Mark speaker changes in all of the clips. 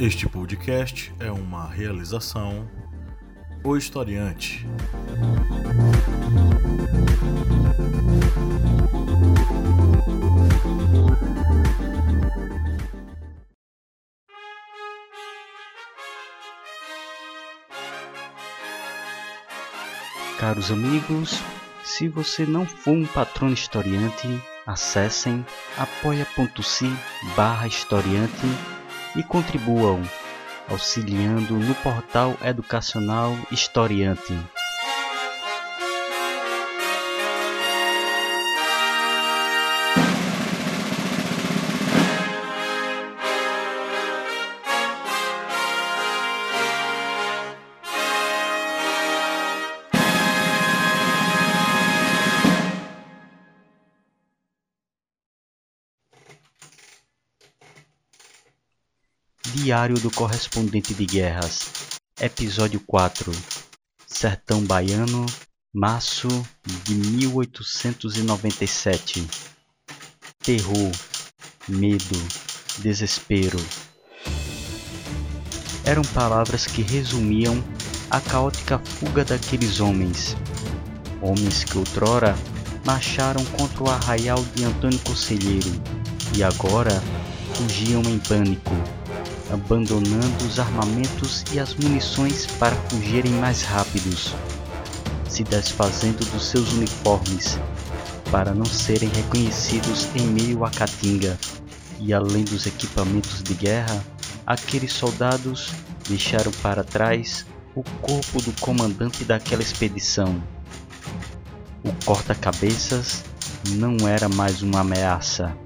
Speaker 1: Este podcast é uma realização O Historiante.
Speaker 2: Caros amigos, se você não for um patrono historiante, acessem apoia.se barra historiante e contribuam auxiliando no portal educacional Historiante. Diário do Correspondente de Guerras, Episódio 4 Sertão Baiano, março de 1897 Terror, medo, desespero. Eram palavras que resumiam a caótica fuga daqueles homens. Homens que outrora marcharam contra o arraial de Antônio Conselheiro e agora fugiam em pânico abandonando os armamentos e as munições para fugirem mais rápidos, se desfazendo dos seus uniformes para não serem reconhecidos em meio à caatinga. E além dos equipamentos de guerra, aqueles soldados deixaram para trás o corpo do comandante daquela expedição. O corta-cabeças não era mais uma ameaça.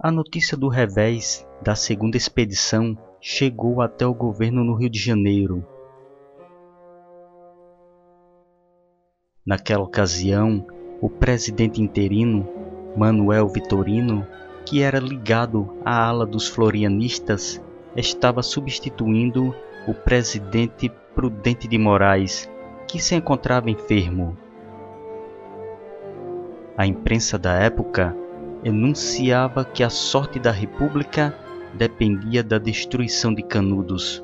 Speaker 2: A notícia do revés da segunda expedição chegou até o governo no Rio de Janeiro. Naquela ocasião, o presidente interino, Manuel Vitorino, que era ligado à ala dos florianistas, estava substituindo o presidente Prudente de Moraes, que se encontrava enfermo. A imprensa da época enunciava que a sorte da República dependia da destruição de Canudos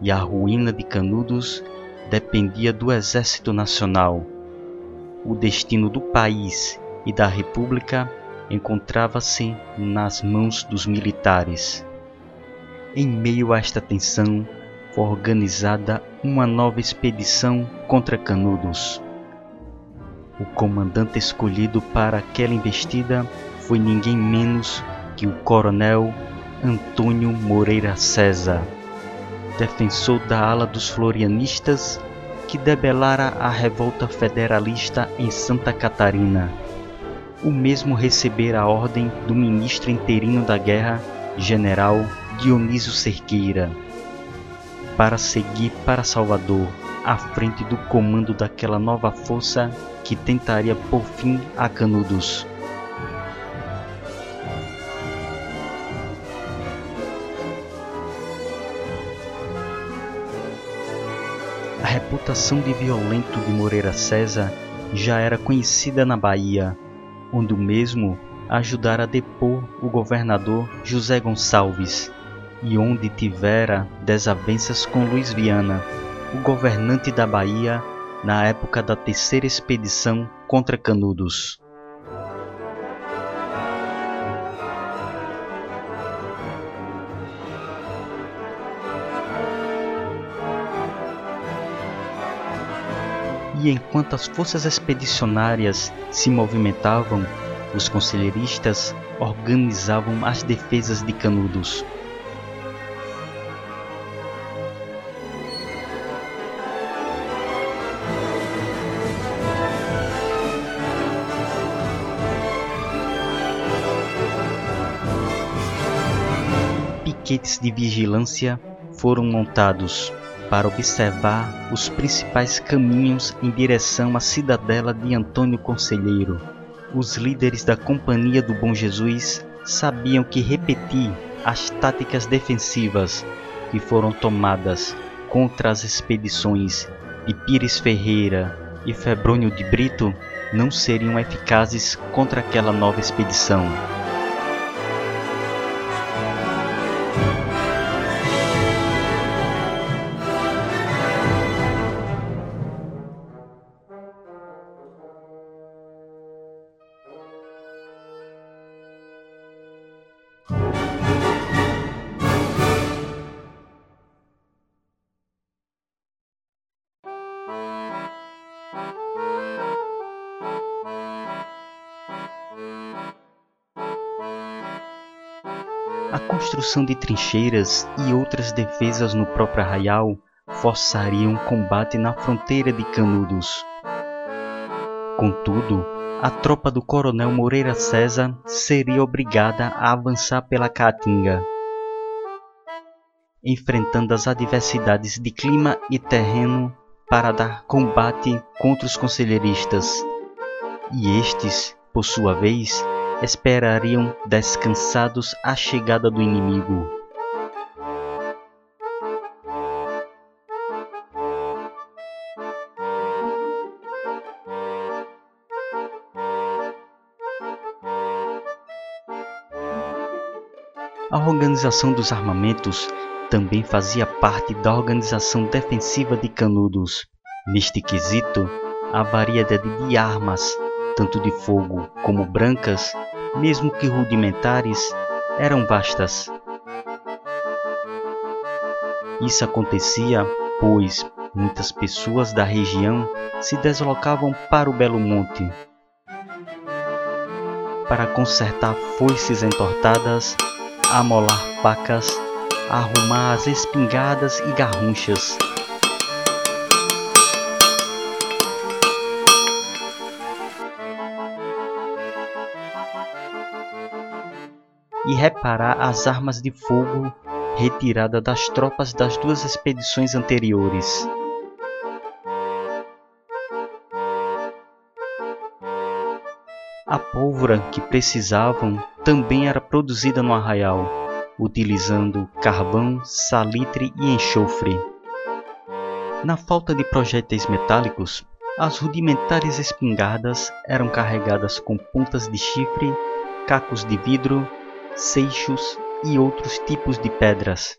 Speaker 2: e a ruína de Canudos dependia do Exército Nacional. O destino do país e da República encontrava-se nas mãos dos militares. Em meio a esta tensão, foi organizada uma nova expedição contra Canudos. O comandante escolhido para aquela investida foi ninguém menos que o coronel Antônio Moreira César, defensor da ala dos florianistas que debelara a revolta federalista em Santa Catarina. O mesmo recebera a ordem do ministro interino da guerra, general Dionísio Cerqueira, para seguir para Salvador, à frente do comando daquela nova força que tentaria por fim a Canudos. Reputação de violento de Moreira César já era conhecida na Bahia, onde o mesmo ajudara a depor o governador José Gonçalves e onde tivera desavenças com Luiz Viana, o governante da Bahia na época da terceira expedição contra Canudos. E enquanto as forças expedicionárias se movimentavam, os conselheiristas organizavam as defesas de Canudos. Piquetes de vigilância foram montados para observar os principais caminhos em direção à cidadela de Antônio Conselheiro. Os líderes da Companhia do Bom Jesus sabiam que repetir as táticas defensivas que foram tomadas contra as expedições de Pires Ferreira e Febrônio de Brito não seriam eficazes contra aquela nova expedição. Construção de trincheiras e outras defesas no próprio arraial forçariam um combate na fronteira de Canudos. Contudo, a tropa do coronel Moreira César seria obrigada a avançar pela Caatinga, enfrentando as adversidades de clima e terreno para dar combate contra os conselheiristas. E estes, por sua vez, esperariam descansados a chegada do inimigo. A organização dos armamentos também fazia parte da organização defensiva de Canudos. Neste quesito, a variedade de armas tanto de fogo como brancas, mesmo que rudimentares, eram vastas. Isso acontecia pois muitas pessoas da região se deslocavam para o Belo Monte para consertar foices entortadas, amolar pacas, arrumar as espingardas e garrunchas, reparar as armas de fogo retiradas das tropas das duas expedições anteriores. A pólvora que precisavam também era produzida no arraial, utilizando carvão, salitre e enxofre. Na falta de projéteis metálicos, as rudimentares espingardas eram carregadas com pontas de chifre, cacos de vidro seixos e outros tipos de pedras.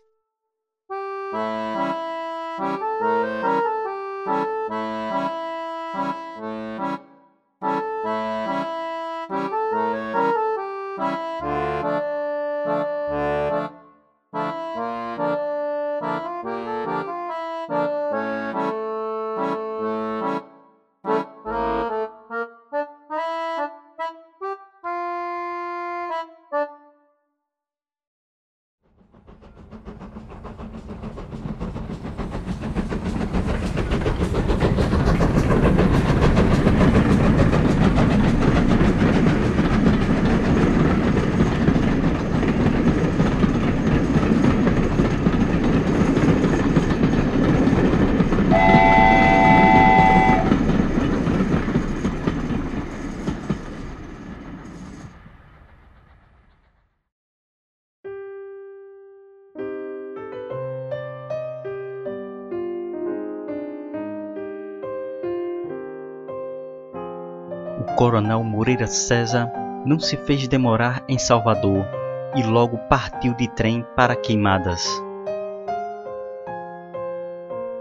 Speaker 2: Moreira César não se fez demorar em Salvador e logo partiu de trem para Queimadas.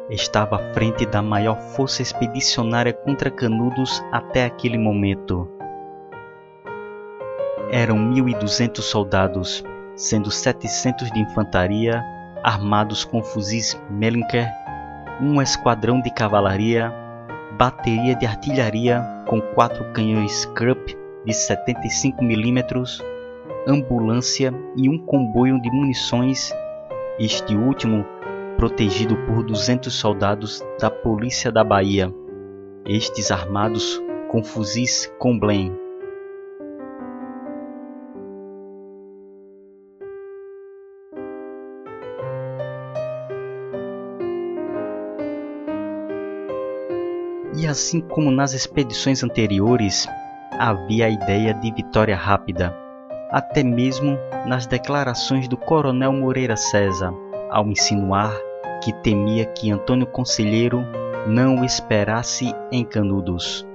Speaker 2: Estava à frente da maior força expedicionária contra Canudos até aquele momento. Eram 1.200 soldados, sendo 700 de infantaria, armados com fuzis Mellinker, um esquadrão de cavalaria, bateria de artilharia com quatro canhões Krupp de 75 mm, ambulância e um comboio de munições, este último protegido por 200 soldados da Polícia da Bahia, estes armados com fuzis Comblain. Assim como nas expedições anteriores, havia a ideia de vitória rápida, até mesmo nas declarações do coronel Moreira César, ao insinuar que temia que Antônio Conselheiro não o esperasse em Canudos.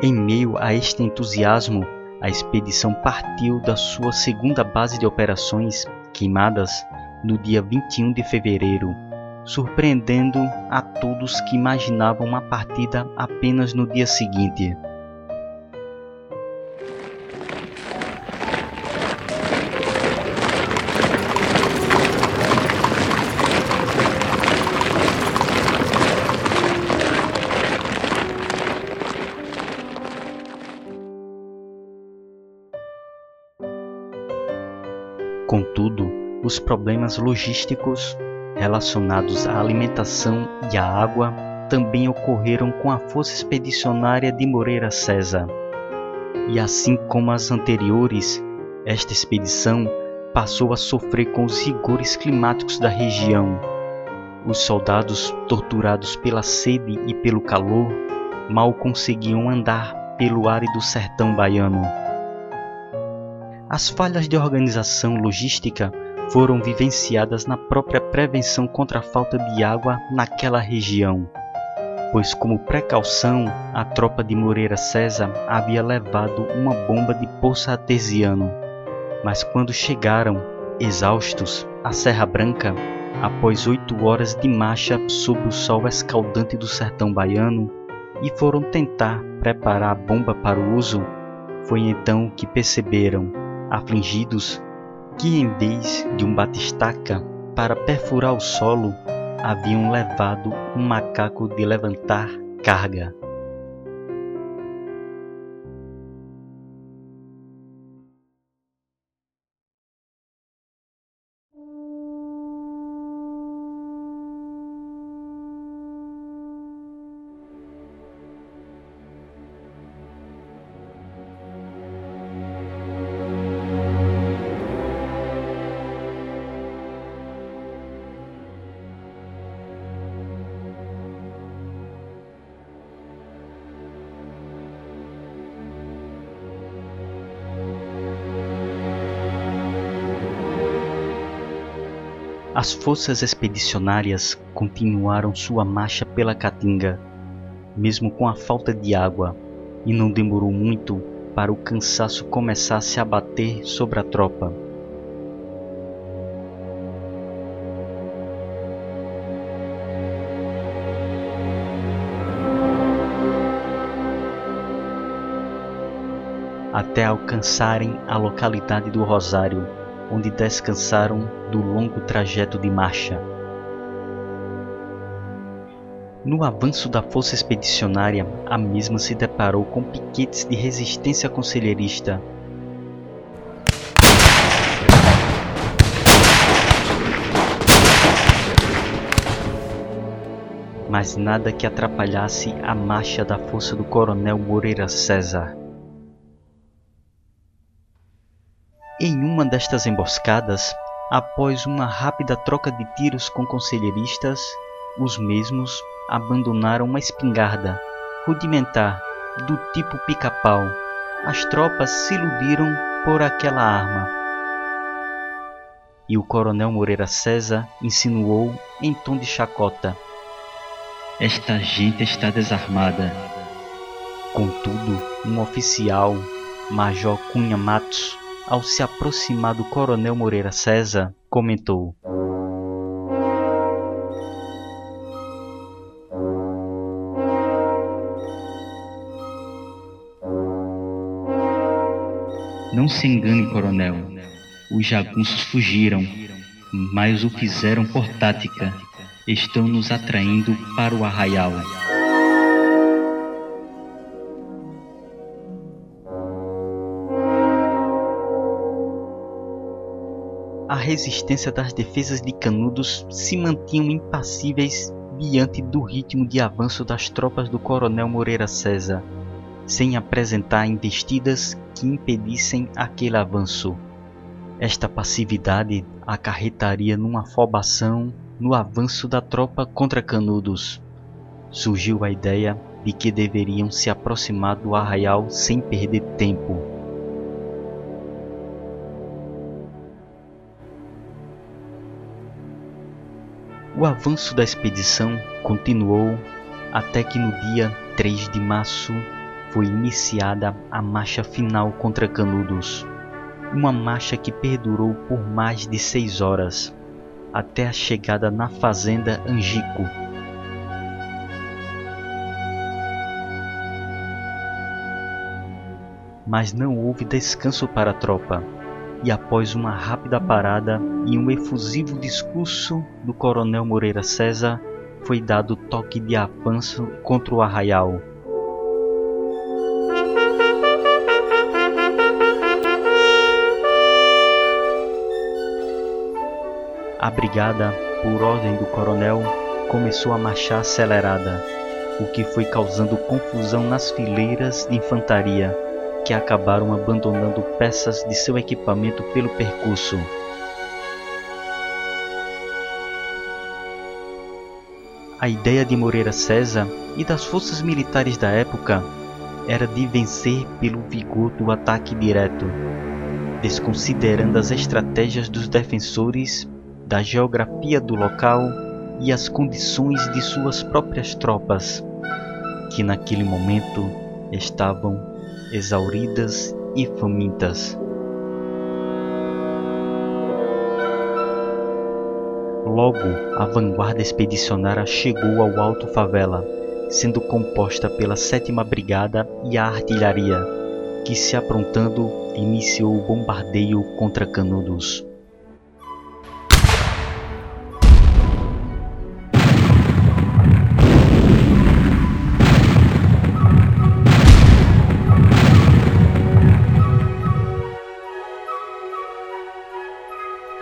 Speaker 2: Em meio a este entusiasmo, a expedição partiu da sua segunda base de operações, Queimadas, no dia 21 de fevereiro, surpreendendo a todos que imaginavam uma partida apenas no dia seguinte. Problemas logísticos relacionados à alimentação e à água também ocorreram com a força expedicionária de Moreira César. E assim como as anteriores, esta expedição passou a sofrer com os rigores climáticos da região. Os soldados, torturados pela sede e pelo calor, mal conseguiam andar pelo árido sertão baiano. As falhas de organização logística foram vivenciadas na própria prevenção contra a falta de água naquela região, pois, como precaução, a tropa de Moreira César havia levado uma bomba de poço artesiano. Mas quando chegaram, exaustos, à Serra Branca, após oito horas de marcha sob o sol escaldante do sertão baiano, e foram tentar preparar a bomba para o uso, foi então que perceberam, afligidos, que em vez de um batistaca para perfurar o solo, haviam levado um macaco de levantar carga. As forças expedicionárias continuaram sua marcha pela Caatinga, mesmo com a falta de água, e não demorou muito para o cansaço começasse a bater sobre a tropa. Até alcançarem a localidade do Rosário, onde descansaram do longo trajeto de marcha. No avanço da força expedicionária, a mesma se deparou com piquetes de resistência conselheirista. Mas nada que atrapalhasse a marcha da força do coronel Moreira César. Em uma destas emboscadas, após uma rápida troca de tiros com conselheiristas, os mesmos abandonaram uma espingarda rudimentar do tipo pica-pau. As tropas se iludiram por aquela arma. E o coronel Moreira César insinuou em tom de chacota: Esta gente está desarmada. Contudo, um oficial, Major Cunha Matos, ao se aproximar do Coronel Moreira César, comentou: Não se engane, coronel. Os jagunços fugiram, mas o fizeram por tática. Estão nos atraindo para o arraial. A resistência das defesas de Canudos se mantinham impassíveis diante do ritmo de avanço das tropas do coronel Moreira César, sem apresentar investidas que impedissem aquele avanço. Esta passividade acarretaria numa afobação no avanço da tropa contra Canudos. Surgiu a ideia de que deveriam se aproximar do arraial sem perder tempo. O avanço da expedição continuou até que no dia 3 de março foi iniciada a marcha final contra Canudos, uma marcha que perdurou por mais de seis horas, até a chegada na fazenda Angico. Mas não houve descanso para a tropa, e após uma rápida parada e um efusivo discurso do coronel Moreira César, foi dado toque de avanço contra o arraial. A brigada, por ordem do coronel, começou a marchar acelerada, o que foi causando confusão nas fileiras de infantaria, que acabaram abandonando peças de seu equipamento pelo percurso. A ideia de Moreira César e das forças militares da época era de vencer pelo vigor do ataque direto, desconsiderando as estratégias dos defensores da geografia do local e as condições de suas próprias tropas, que naquele momento estavam exauridas e famintas. Logo, a vanguarda expedicionária chegou ao Alto Favela, sendo composta pela 7 Brigada e a artilharia, que se aprontando iniciou o bombardeio contra Canudos.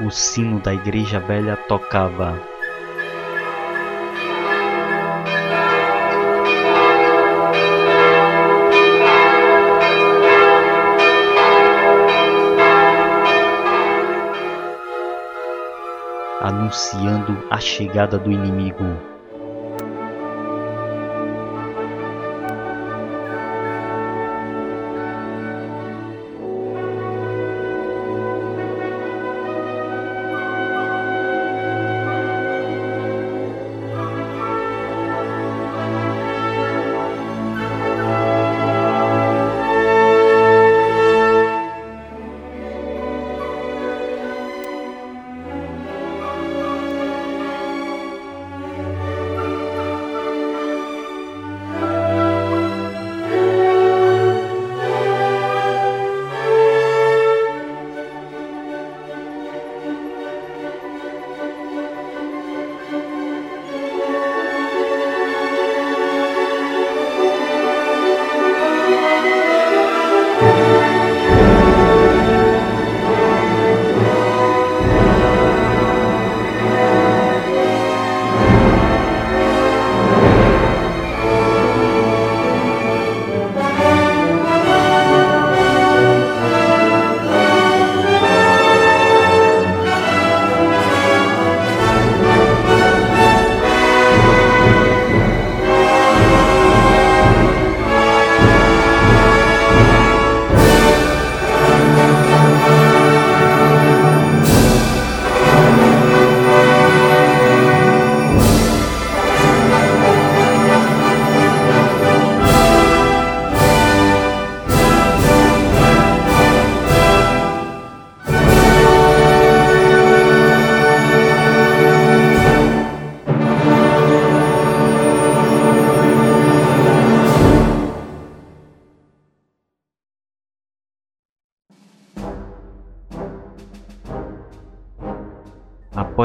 Speaker 2: O sino da igreja velha tocava. Anunciando a chegada do inimigo.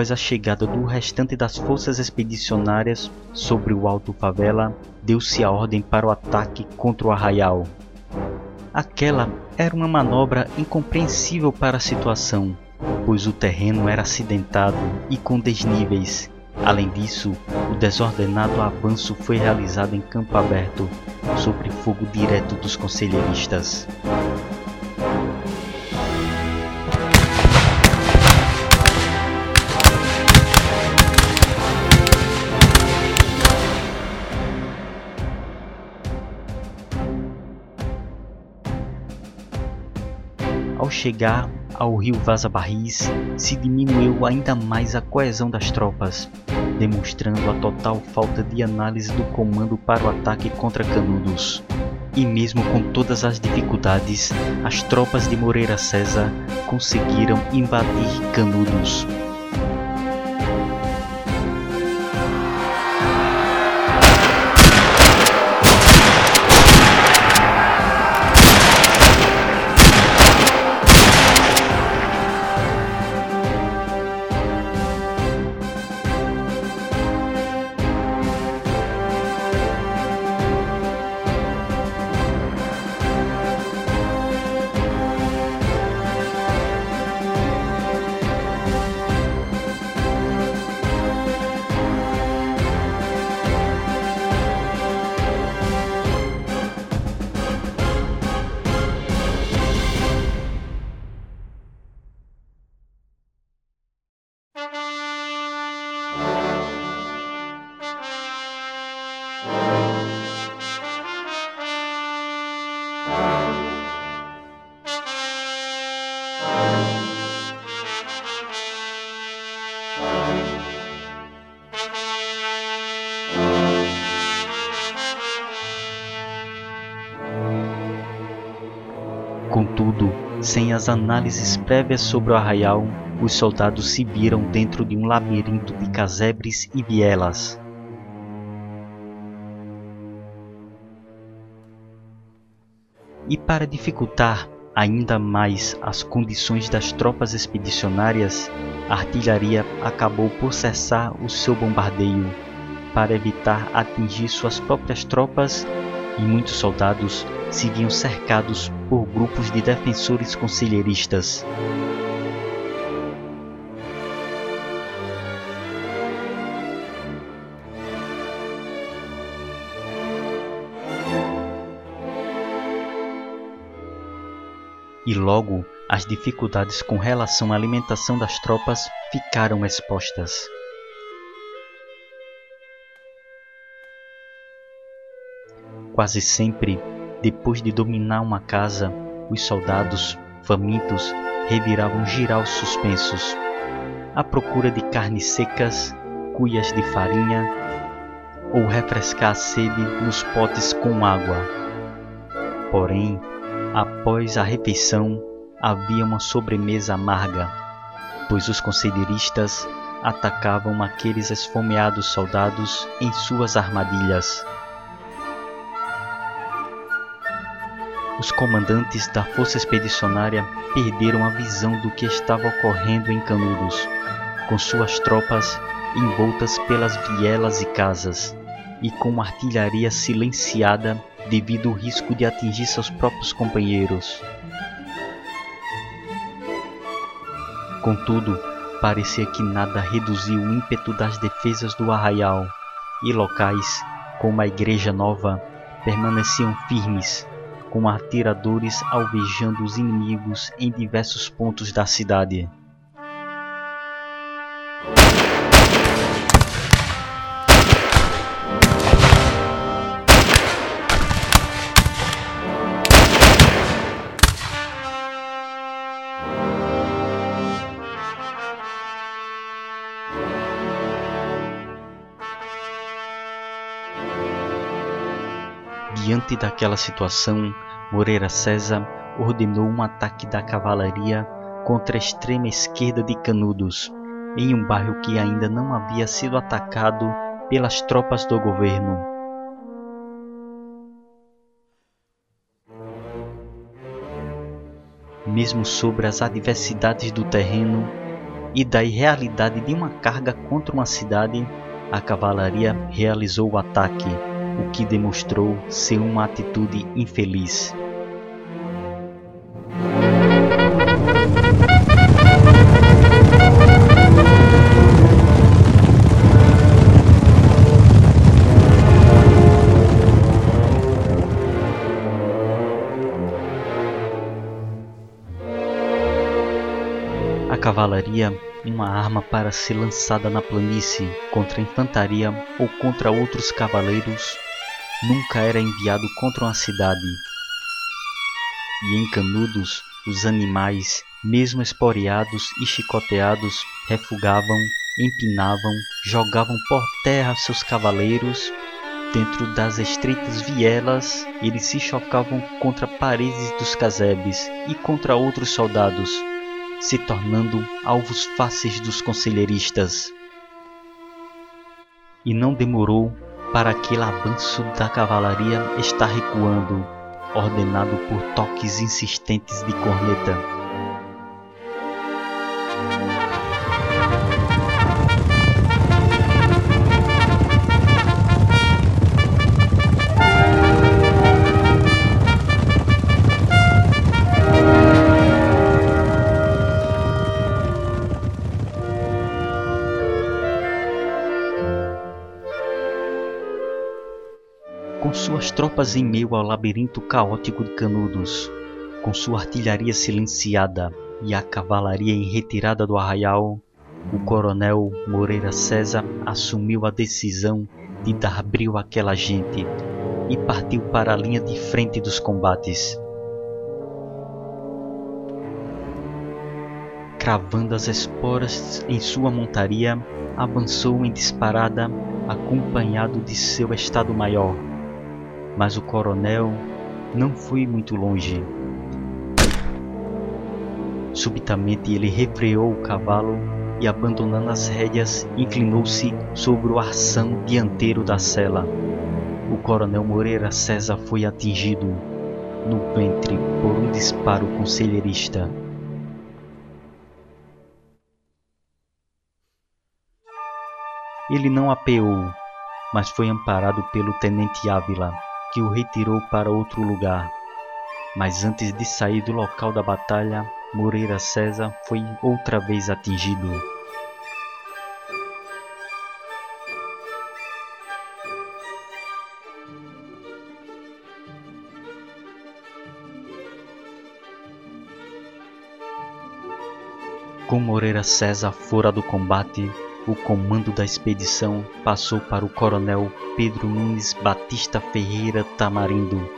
Speaker 2: Após a chegada do restante das forças expedicionárias sobre o Alto Favela, deu-se a ordem para o ataque contra o arraial. Aquela era uma manobra incompreensível para a situação, pois o terreno era acidentado e com desníveis. Além disso, o desordenado avanço foi realizado em campo aberto, sob fogo direto dos conselheiristas. Chegar ao rio Vaza Barris, se diminuiu ainda mais a coesão das tropas, demonstrando a total falta de análise do comando para o ataque contra Canudos. E mesmo com todas as dificuldades, as tropas de Moreira César conseguiram invadir Canudos, Contudo, sem as análises prévias sobre o arraial, os soldados se viram dentro de um labirinto de casebres e vielas. E para dificultar ainda mais as condições das tropas expedicionárias, a artilharia acabou por cessar o seu bombardeio para evitar atingir suas próprias tropas e muitos soldados se viam cercados por grupos de defensores conselheiristas. E logo as dificuldades com relação à alimentação das tropas ficaram expostas. Quase sempre, depois de dominar uma casa, os soldados, famintos, reviravam girar suspensos, à procura de carnes secas, cuias de farinha ou refrescar a sede nos potes com água. Porém, após a refeição, havia uma sobremesa amarga, pois os conselheiristas atacavam aqueles esfomeados soldados em suas armadilhas. Os comandantes da força expedicionária perderam a visão do que estava ocorrendo em Canudos, com suas tropas envoltas pelas vielas e casas, e com artilharia silenciada devido ao risco de atingir seus próprios companheiros. Contudo, parecia que nada reduziu o ímpeto das defesas do arraial, e locais, como a Igreja Nova, permaneciam firmes com atiradores alvejando os inimigos em diversos pontos da cidade. Diante daquela situação, Moreira César ordenou um ataque da cavalaria contra a extrema esquerda de Canudos, em um bairro que ainda não havia sido atacado pelas tropas do governo. Mesmo sobre as adversidades do terreno, e da irrealidade de uma carga contra uma cidade, a cavalaria realizou o ataque, o que demonstrou ser uma atitude infeliz. cavalaria uma arma para ser lançada na planície contra a infantaria ou contra outros cavaleiros, nunca era enviado contra uma cidade. E em Canudos, os animais, mesmo esporeados e chicoteados, refugavam, empinavam, jogavam por terra seus cavaleiros. Dentro das estreitas vielas, eles se chocavam contra paredes dos casebres e contra outros soldados, se tornando alvos fáceis dos conselheiristas. E não demorou para aquele avanço da cavalaria estar recuando, ordenado por toques insistentes de corneta. Tropas em meio ao labirinto caótico de Canudos, com sua artilharia silenciada e a cavalaria em retirada do arraial, o coronel Moreira César assumiu a decisão de dar brilho àquela gente e partiu para a linha de frente dos combates. Cravando as esporas em sua montaria, avançou em disparada, acompanhado de seu Estado-Maior, mas o coronel não foi muito longe. Subitamente ele refreou o cavalo e, abandonando as rédeas, inclinou-se sobre o arção dianteiro da cela. O coronel Moreira César foi atingido no ventre por um disparo conselheirista. Ele não apeou, mas foi amparado pelo tenente Ávila, que o retirou para outro lugar. Mas antes de sair do local da batalha, Moreira César foi outra vez atingido. Com Moreira César fora do combate, o comando da expedição passou para o coronel Pedro Nunes Batista Ferreira Tamarindo,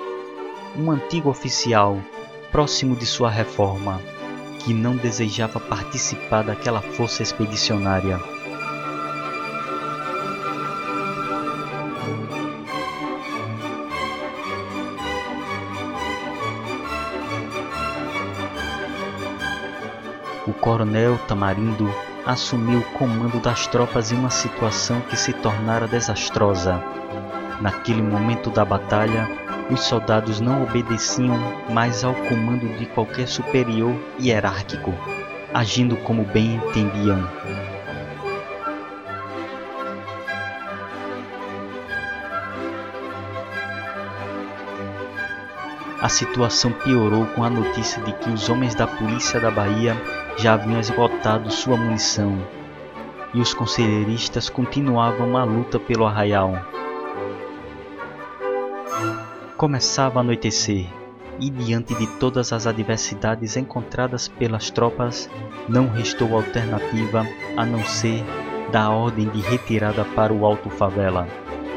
Speaker 2: um antigo oficial próximo de sua reforma, que não desejava participar daquela força expedicionária. O coronel Tamarindo assumiu o comando das tropas em uma situação que se tornara desastrosa. Naquele momento da batalha, os soldados não obedeciam mais ao comando de qualquer superior hierárquico, agindo como bem entendiam. A situação piorou com a notícia de que os homens da polícia da Bahia já haviam esgotado sua munição e os conselheiristas continuavam a luta pelo arraial. Começava a anoitecer e, diante de todas as adversidades encontradas pelas tropas, não restou alternativa a não ser dar ordem de retirada para o Alto Favela,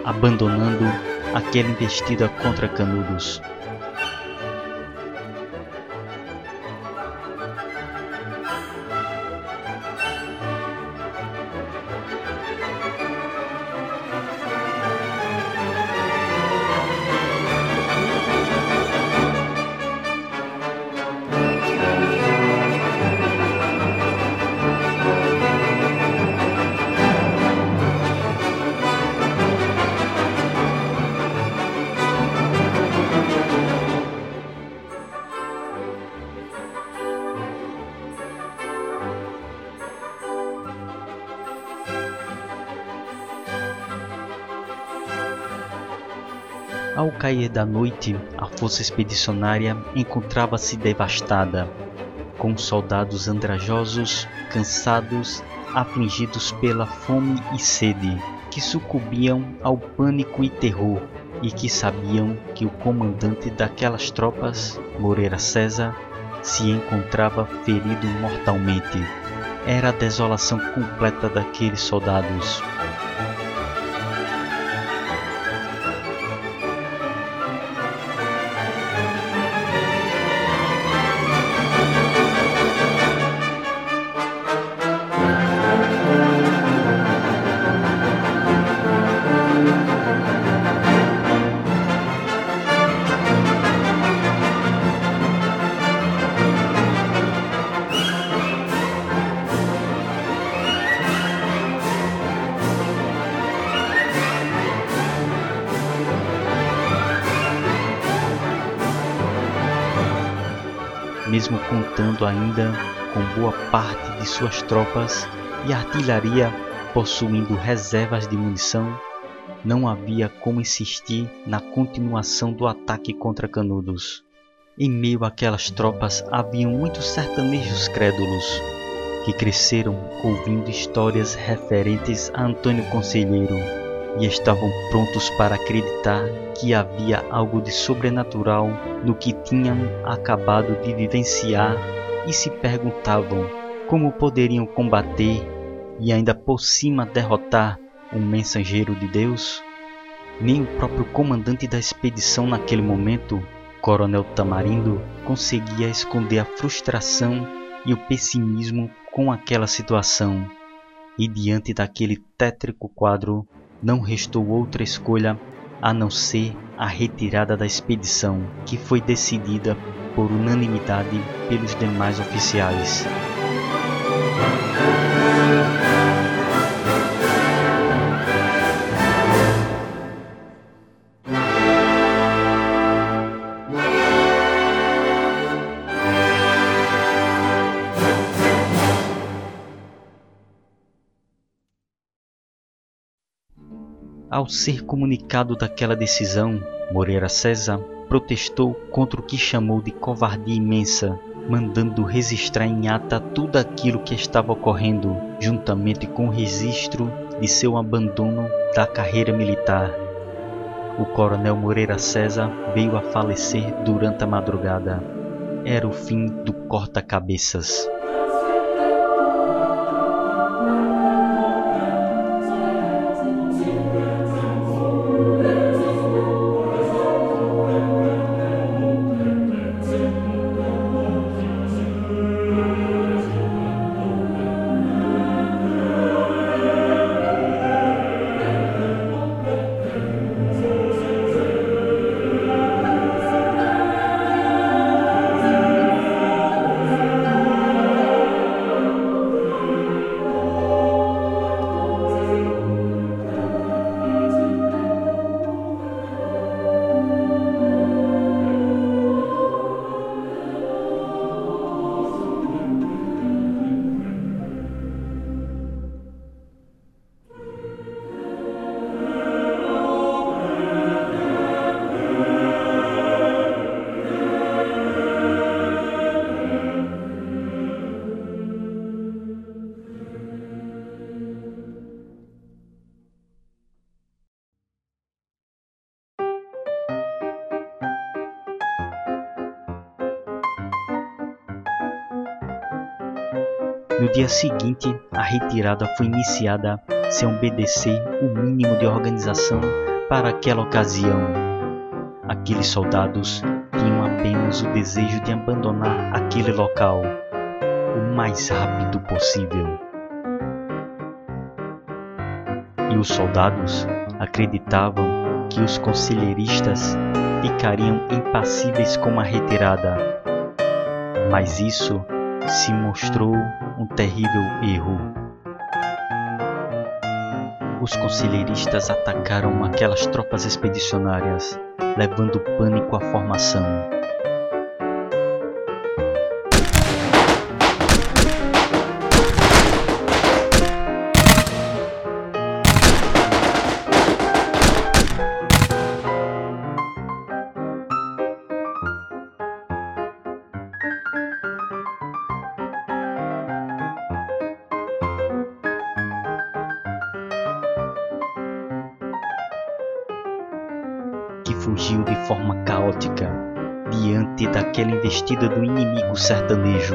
Speaker 2: abandonando aquela investida contra Canudos. Cair da noite, a força expedicionária encontrava-se devastada, com soldados andrajosos, cansados, afligidos pela fome e sede, que sucumbiam ao pânico e terror e que sabiam que o comandante daquelas tropas, Moreira César, se encontrava ferido mortalmente. Era a desolação completa daqueles soldados. Ainda com boa parte de suas tropas e artilharia possuindo reservas de munição, não havia como insistir na continuação do ataque contra Canudos. Em meio àquelas tropas haviam muitos sertanejos crédulos, que cresceram ouvindo histórias referentes a Antônio Conselheiro e estavam prontos para acreditar que havia algo de sobrenatural no que tinham acabado de vivenciar e se perguntavam como poderiam combater e ainda por cima derrotar um mensageiro de Deus? Nem o próprio comandante da expedição naquele momento, Coronel Tamarindo, conseguia esconder a frustração e o pessimismo com aquela situação. E diante daquele tétrico quadro, não restou outra escolha a não ser a retirada da expedição, que foi decidida por unanimidade pelos demais oficiais. Ao ser comunicado daquela decisão, Moreira César protestou contra o que chamou de covardia imensa, mandando registrar em ata tudo aquilo que estava ocorrendo, juntamente com o registro de seu abandono da carreira militar. O coronel Moreira César veio a falecer durante a madrugada. Era o fim do corta-cabeças. No dia seguinte, a retirada foi iniciada sem obedecer o mínimo de organização para aquela ocasião. Aqueles soldados tinham apenas o desejo de abandonar aquele local o mais rápido possível. E os soldados acreditavam que os conselheiristas ficariam impassíveis com a retirada. Mas isso se mostrou um terrível erro. Os conselheiristas atacaram aquelas tropas expedicionárias, levando pânico à formação. Investida do inimigo sertanejo.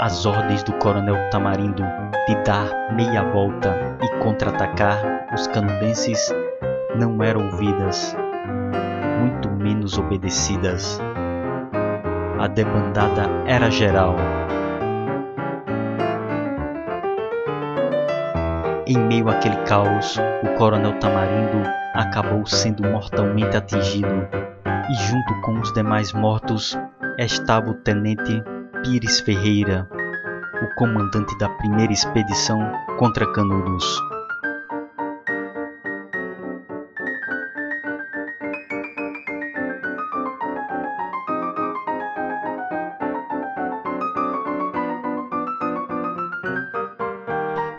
Speaker 2: As ordens do coronel Tamarindo de dar meia volta e contra-atacar os canadenses não eram ouvidas, muito menos obedecidas. A debandada era geral. Em meio àquele caos, o coronel Tamarindo acabou sendo mortalmente atingido e junto com os demais mortos estava o tenente Pires Ferreira, o comandante da primeira expedição contra Canudos.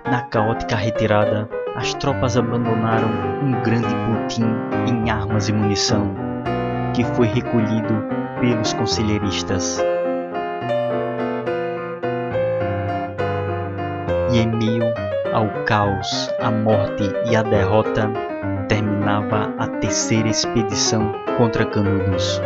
Speaker 2: Na caótica retirada, as tropas abandonaram um grande botim em armas e munição, que foi recolhido pelos conselheiristas. E em meio ao caos, a morte e a derrota, terminava a terceira expedição contra Canudos.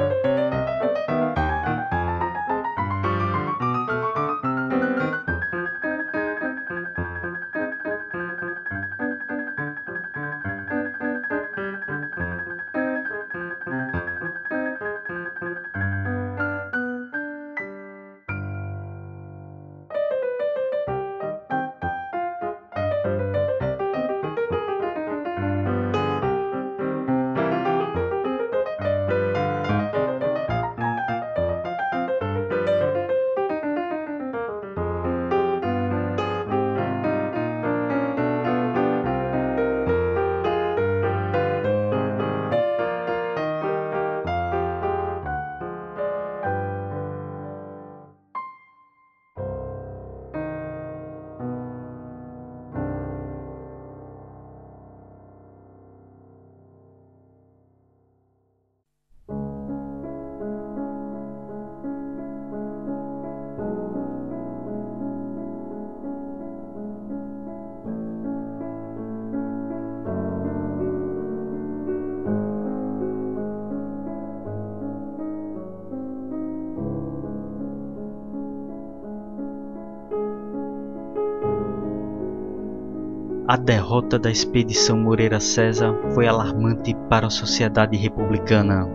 Speaker 2: A derrota da expedição Moreira César foi alarmante para a sociedade republicana.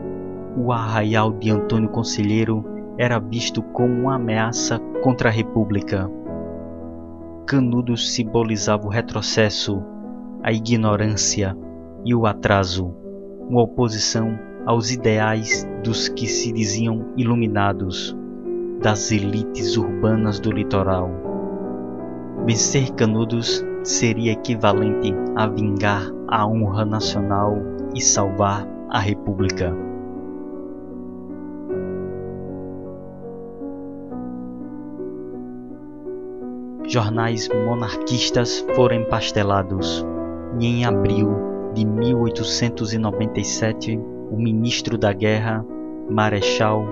Speaker 2: O arraial de Antônio Conselheiro era visto como uma ameaça contra a República. Canudos simbolizava o retrocesso, a ignorância e o atraso, uma oposição aos ideais dos que se diziam iluminados, das elites urbanas do litoral. Vencer Canudos seria equivalente a vingar a honra nacional e salvar a República. Jornais monarquistas foram empastelados e em abril de 1897 o ministro da Guerra, Marechal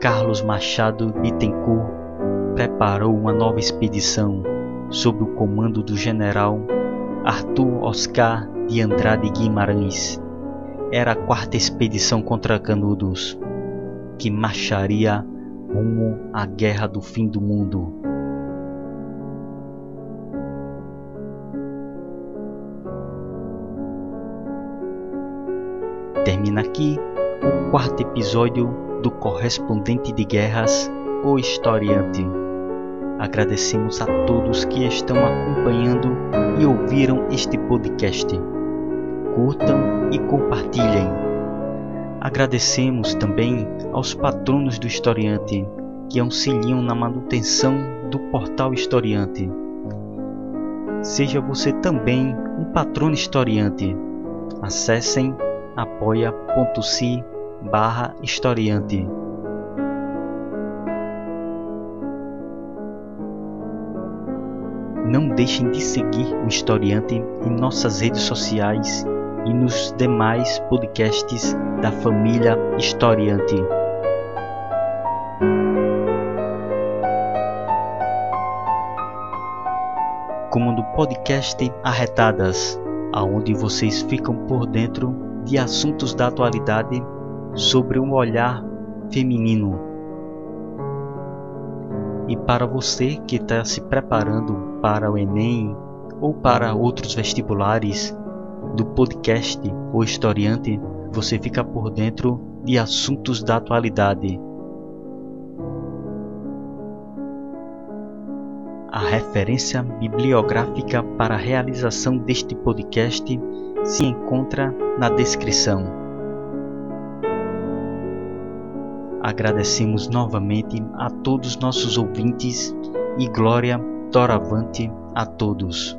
Speaker 2: Carlos Machado Bittencourt, preparou uma nova expedição sob o comando do general Arthur Oscar de Andrade Guimarães. Era a quarta expedição contra Canudos, que marcharia rumo à Guerra do Fim do Mundo. Termina aqui o quarto episódio do Correspondente de Guerras, o Historiante. Agradecemos a todos que estão acompanhando e ouviram este podcast. Curtam e compartilhem. Agradecemos também aos patronos do Historiante que auxiliam na manutenção do portal Historiante. Seja você também um patrono historiante. Acessem apoia.se barra historiante. Não deixem de seguir o Historiante em nossas redes sociais e nos demais podcasts da família Historiante. Como no podcast Arretadas, aonde vocês ficam por dentro de assuntos da atualidade sobre um olhar feminino. E para você que está se preparando para o Enem ou para outros vestibulares do podcast O Historiante, você fica por dentro de assuntos da atualidade. A referência bibliográfica para a realização deste podcast se encontra na descrição. Agradecemos novamente a todos nossos ouvintes e glória doravante a todos.